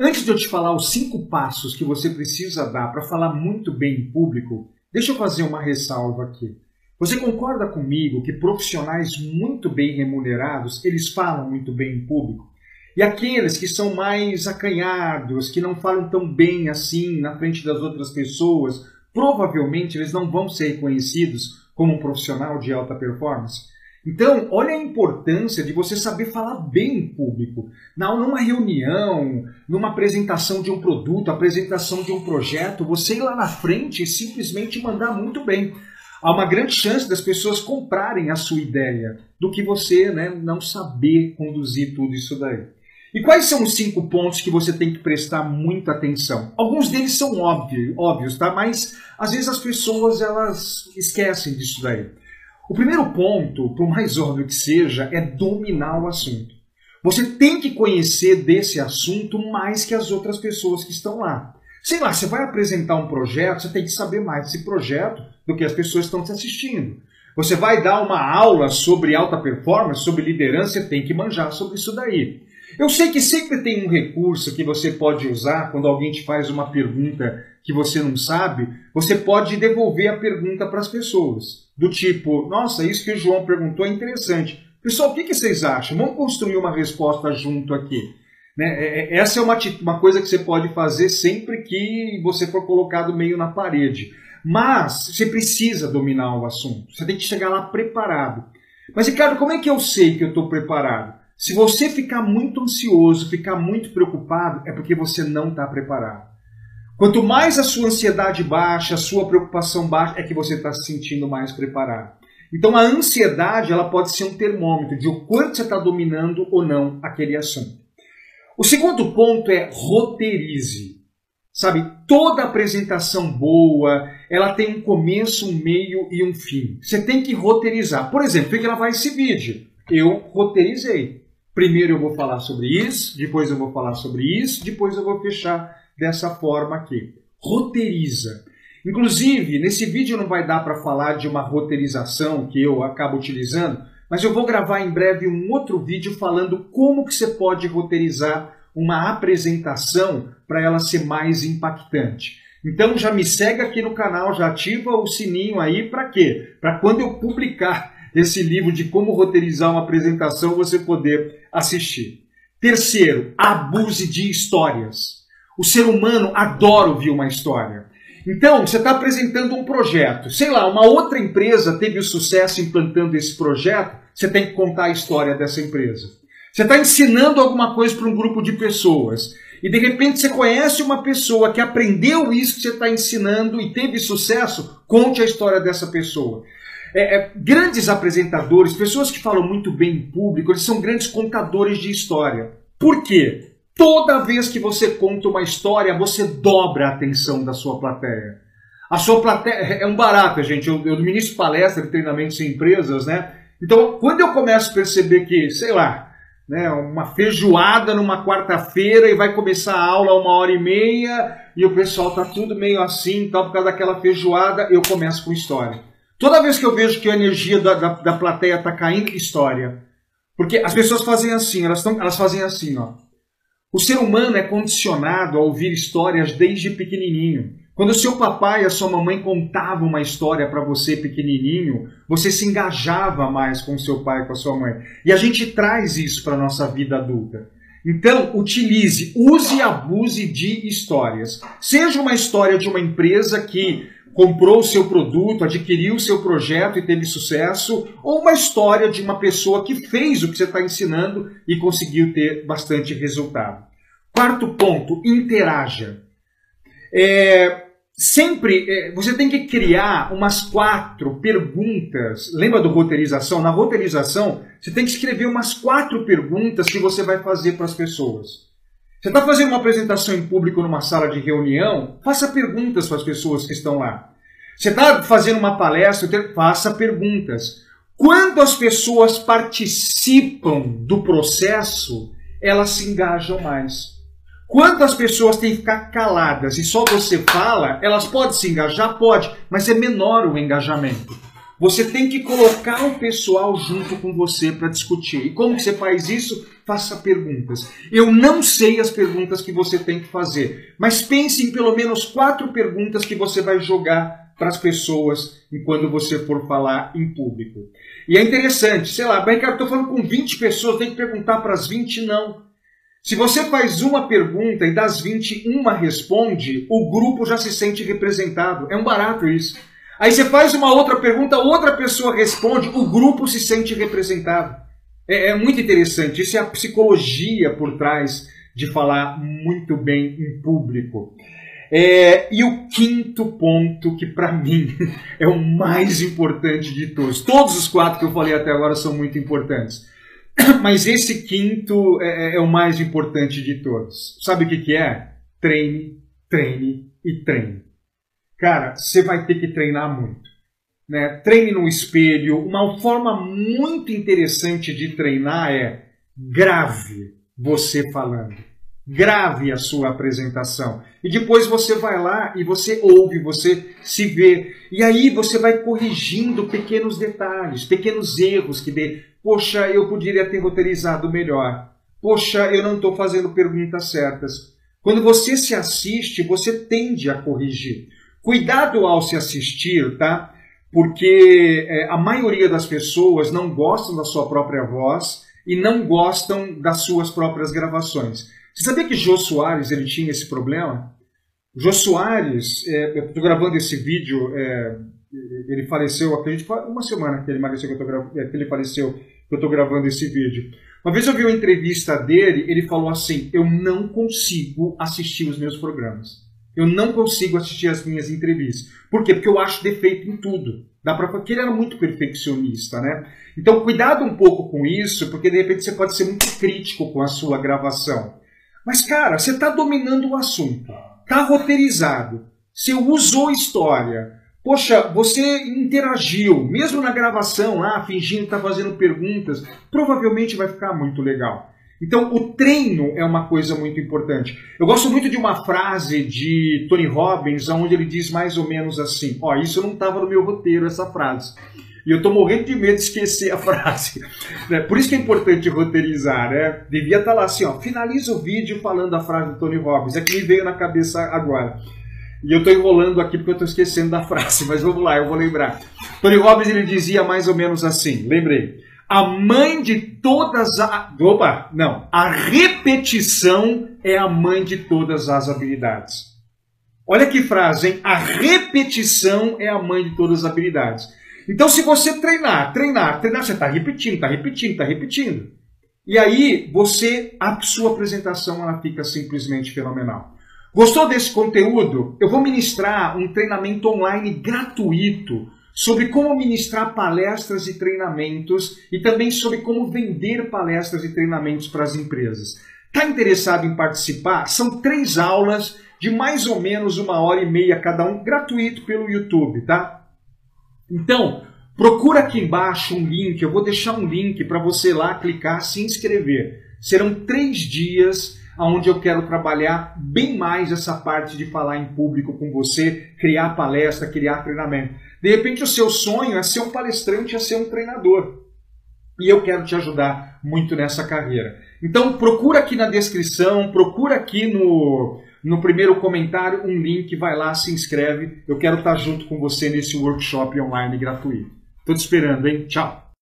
Antes de eu te falar os cinco passos que você precisa dar para falar muito bem em público, deixa eu fazer uma ressalva aqui. Você concorda comigo que profissionais muito bem remunerados, eles falam muito bem em público? E aqueles que são mais acanhados, que não falam tão bem assim na frente das outras pessoas, provavelmente eles não vão ser reconhecidos como um profissional de alta performance. Então, olha a importância de você saber falar bem em público. Não, numa reunião, numa apresentação de um produto, apresentação de um projeto, você ir lá na frente e simplesmente mandar muito bem. Há uma grande chance das pessoas comprarem a sua ideia do que você né, não saber conduzir tudo isso daí. E quais são os cinco pontos que você tem que prestar muita atenção? Alguns deles são óbvios, óbvios, tá? Mas às vezes as pessoas elas esquecem disso daí. O primeiro ponto, por mais óbvio que seja, é dominar o assunto. Você tem que conhecer desse assunto mais que as outras pessoas que estão lá. Sei lá, você vai apresentar um projeto, você tem que saber mais desse projeto do que as pessoas estão te assistindo. Você vai dar uma aula sobre alta performance, sobre liderança, você tem que manjar sobre isso daí. Eu sei que sempre tem um recurso que você pode usar quando alguém te faz uma pergunta que você não sabe, você pode devolver a pergunta para as pessoas. Do tipo, nossa, isso que o João perguntou é interessante. Pessoal, o que, que vocês acham? Vamos construir uma resposta junto aqui. Né? É, é, essa é uma, uma coisa que você pode fazer sempre que você for colocado meio na parede. Mas você precisa dominar o assunto. Você tem que chegar lá preparado. Mas, Ricardo, como é que eu sei que eu estou preparado? Se você ficar muito ansioso, ficar muito preocupado, é porque você não está preparado. Quanto mais a sua ansiedade baixa, a sua preocupação baixa, é que você está se sentindo mais preparado. Então a ansiedade ela pode ser um termômetro de o quanto você está dominando ou não aquele assunto. O segundo ponto é roteirize. Sabe, toda apresentação boa, ela tem um começo, um meio e um fim. Você tem que roteirizar. Por exemplo, tem que gravar esse vídeo. Eu roteirizei. Primeiro eu vou falar sobre isso, depois eu vou falar sobre isso, depois eu vou fechar dessa forma aqui. Roteiriza. Inclusive, nesse vídeo não vai dar para falar de uma roteirização que eu acabo utilizando, mas eu vou gravar em breve um outro vídeo falando como que você pode roteirizar uma apresentação para ela ser mais impactante. Então já me segue aqui no canal, já ativa o sininho aí para quê? Para quando eu publicar esse livro de como roteirizar uma apresentação, você poder assistir. Terceiro, abuse de histórias. O ser humano adora ouvir uma história. Então, você está apresentando um projeto. Sei lá, uma outra empresa teve sucesso implantando esse projeto, você tem que contar a história dessa empresa. Você está ensinando alguma coisa para um grupo de pessoas. E de repente você conhece uma pessoa que aprendeu isso que você está ensinando e teve sucesso, conte a história dessa pessoa. É, é, grandes apresentadores, pessoas que falam muito bem em público, eles são grandes contadores de história. Por quê? Toda vez que você conta uma história, você dobra a atenção da sua plateia. A sua plateia é um barato, gente. Eu, eu ministro palestra de treinamentos em empresas, né? Então, quando eu começo a perceber que, sei lá, né, uma feijoada numa quarta-feira e vai começar a aula uma hora e meia e o pessoal tá tudo meio assim, tal, por causa daquela feijoada, eu começo com história. Toda vez que eu vejo que a energia da, da, da plateia está caindo, história. Porque as pessoas fazem assim, elas, tão, elas fazem assim, ó. O ser humano é condicionado a ouvir histórias desde pequenininho. Quando o seu papai e a sua mamãe contavam uma história para você pequenininho, você se engajava mais com o seu pai e com a sua mãe. E a gente traz isso para a nossa vida adulta. Então, utilize, use e abuse de histórias. Seja uma história de uma empresa que comprou o seu produto, adquiriu o seu projeto e teve sucesso, ou uma história de uma pessoa que fez o que você está ensinando e conseguiu ter bastante resultado. Quarto ponto, interaja. É, sempre é, você tem que criar umas quatro perguntas. Lembra do roteirização? Na roteirização, você tem que escrever umas quatro perguntas que você vai fazer para as pessoas. Você está fazendo uma apresentação em público numa sala de reunião? Faça perguntas para as pessoas que estão lá. Você está fazendo uma palestra? Faça perguntas. Quando as pessoas participam do processo, elas se engajam mais. Quando as pessoas têm que ficar caladas e só você fala, elas podem se engajar? Pode, mas é menor o engajamento. Você tem que colocar o pessoal junto com você para discutir. E como você faz isso? Faça perguntas. Eu não sei as perguntas que você tem que fazer, mas pense em pelo menos quatro perguntas que você vai jogar para as pessoas enquanto você for falar em público. E é interessante, sei lá, Ricardo, estou falando com 20 pessoas, tem que perguntar para as 20? Não. Se você faz uma pergunta e das 20 uma responde, o grupo já se sente representado. É um barato isso. Aí você faz uma outra pergunta, outra pessoa responde, o grupo se sente representado. É, é muito interessante. Isso é a psicologia por trás de falar muito bem em público. É, e o quinto ponto, que para mim é o mais importante de todos. Todos os quatro que eu falei até agora são muito importantes. Mas esse quinto é, é, é o mais importante de todos. Sabe o que, que é? Treine, treine e treine. Cara, você vai ter que treinar muito. Né? Treine no espelho. Uma forma muito interessante de treinar é grave você falando. Grave a sua apresentação. E depois você vai lá e você ouve, você se vê. E aí você vai corrigindo pequenos detalhes, pequenos erros que dê. Poxa, eu poderia ter roteirizado melhor. Poxa, eu não estou fazendo perguntas certas. Quando você se assiste, você tende a corrigir. Cuidado ao se assistir, tá? Porque é, a maioria das pessoas não gostam da sua própria voz e não gostam das suas próprias gravações. Você sabia que Jô Soares ele tinha esse problema? Jô Soares, é, eu estou gravando esse vídeo, é, ele faleceu, acredito, uma semana que ele, faleceu, que, eu é, que ele faleceu, que eu estou gravando esse vídeo. Uma vez eu vi uma entrevista dele, ele falou assim: Eu não consigo assistir os meus programas. Eu não consigo assistir as minhas entrevistas. Por quê? Porque eu acho defeito em tudo. Dá pra... Porque ele era muito perfeccionista, né? Então, cuidado um pouco com isso, porque de repente você pode ser muito crítico com a sua gravação. Mas, cara, você está dominando o assunto. Está roteirizado. Você usou história. Poxa, você interagiu, mesmo na gravação lá, fingindo estar tá fazendo perguntas, provavelmente vai ficar muito legal. Então, o treino é uma coisa muito importante. Eu gosto muito de uma frase de Tony Robbins, onde ele diz mais ou menos assim: Ó, oh, isso não estava no meu roteiro, essa frase. E eu estou morrendo de medo de esquecer a frase. Né? Por isso que é importante roteirizar, né? Devia estar tá lá assim, ó, finaliza o vídeo falando a frase do Tony Robbins. É que me veio na cabeça agora. E eu estou enrolando aqui porque eu estou esquecendo da frase, mas vamos lá, eu vou lembrar. Tony Robbins ele dizia mais ou menos assim, lembrei. A mãe de todas as. Opa, não. A repetição é a mãe de todas as habilidades. Olha que frase, hein? A repetição é a mãe de todas as habilidades. Então, se você treinar, treinar, treinar, você está repetindo, está repetindo, está repetindo. E aí, você, a sua apresentação, ela fica simplesmente fenomenal. Gostou desse conteúdo? Eu vou ministrar um treinamento online gratuito sobre como ministrar palestras e treinamentos e também sobre como vender palestras e treinamentos para as empresas. Está interessado em participar? São três aulas de mais ou menos uma hora e meia cada um, gratuito pelo YouTube, tá? Então, procura aqui embaixo um link, eu vou deixar um link para você lá clicar, se inscrever. Serão três dias onde eu quero trabalhar bem mais essa parte de falar em público com você, criar palestra, criar treinamento. De repente, o seu sonho é ser um palestrante, é ser um treinador. E eu quero te ajudar muito nessa carreira. Então, procura aqui na descrição, procura aqui no, no primeiro comentário um link, vai lá, se inscreve. Eu quero estar junto com você nesse workshop online gratuito. Estou te esperando, hein? Tchau!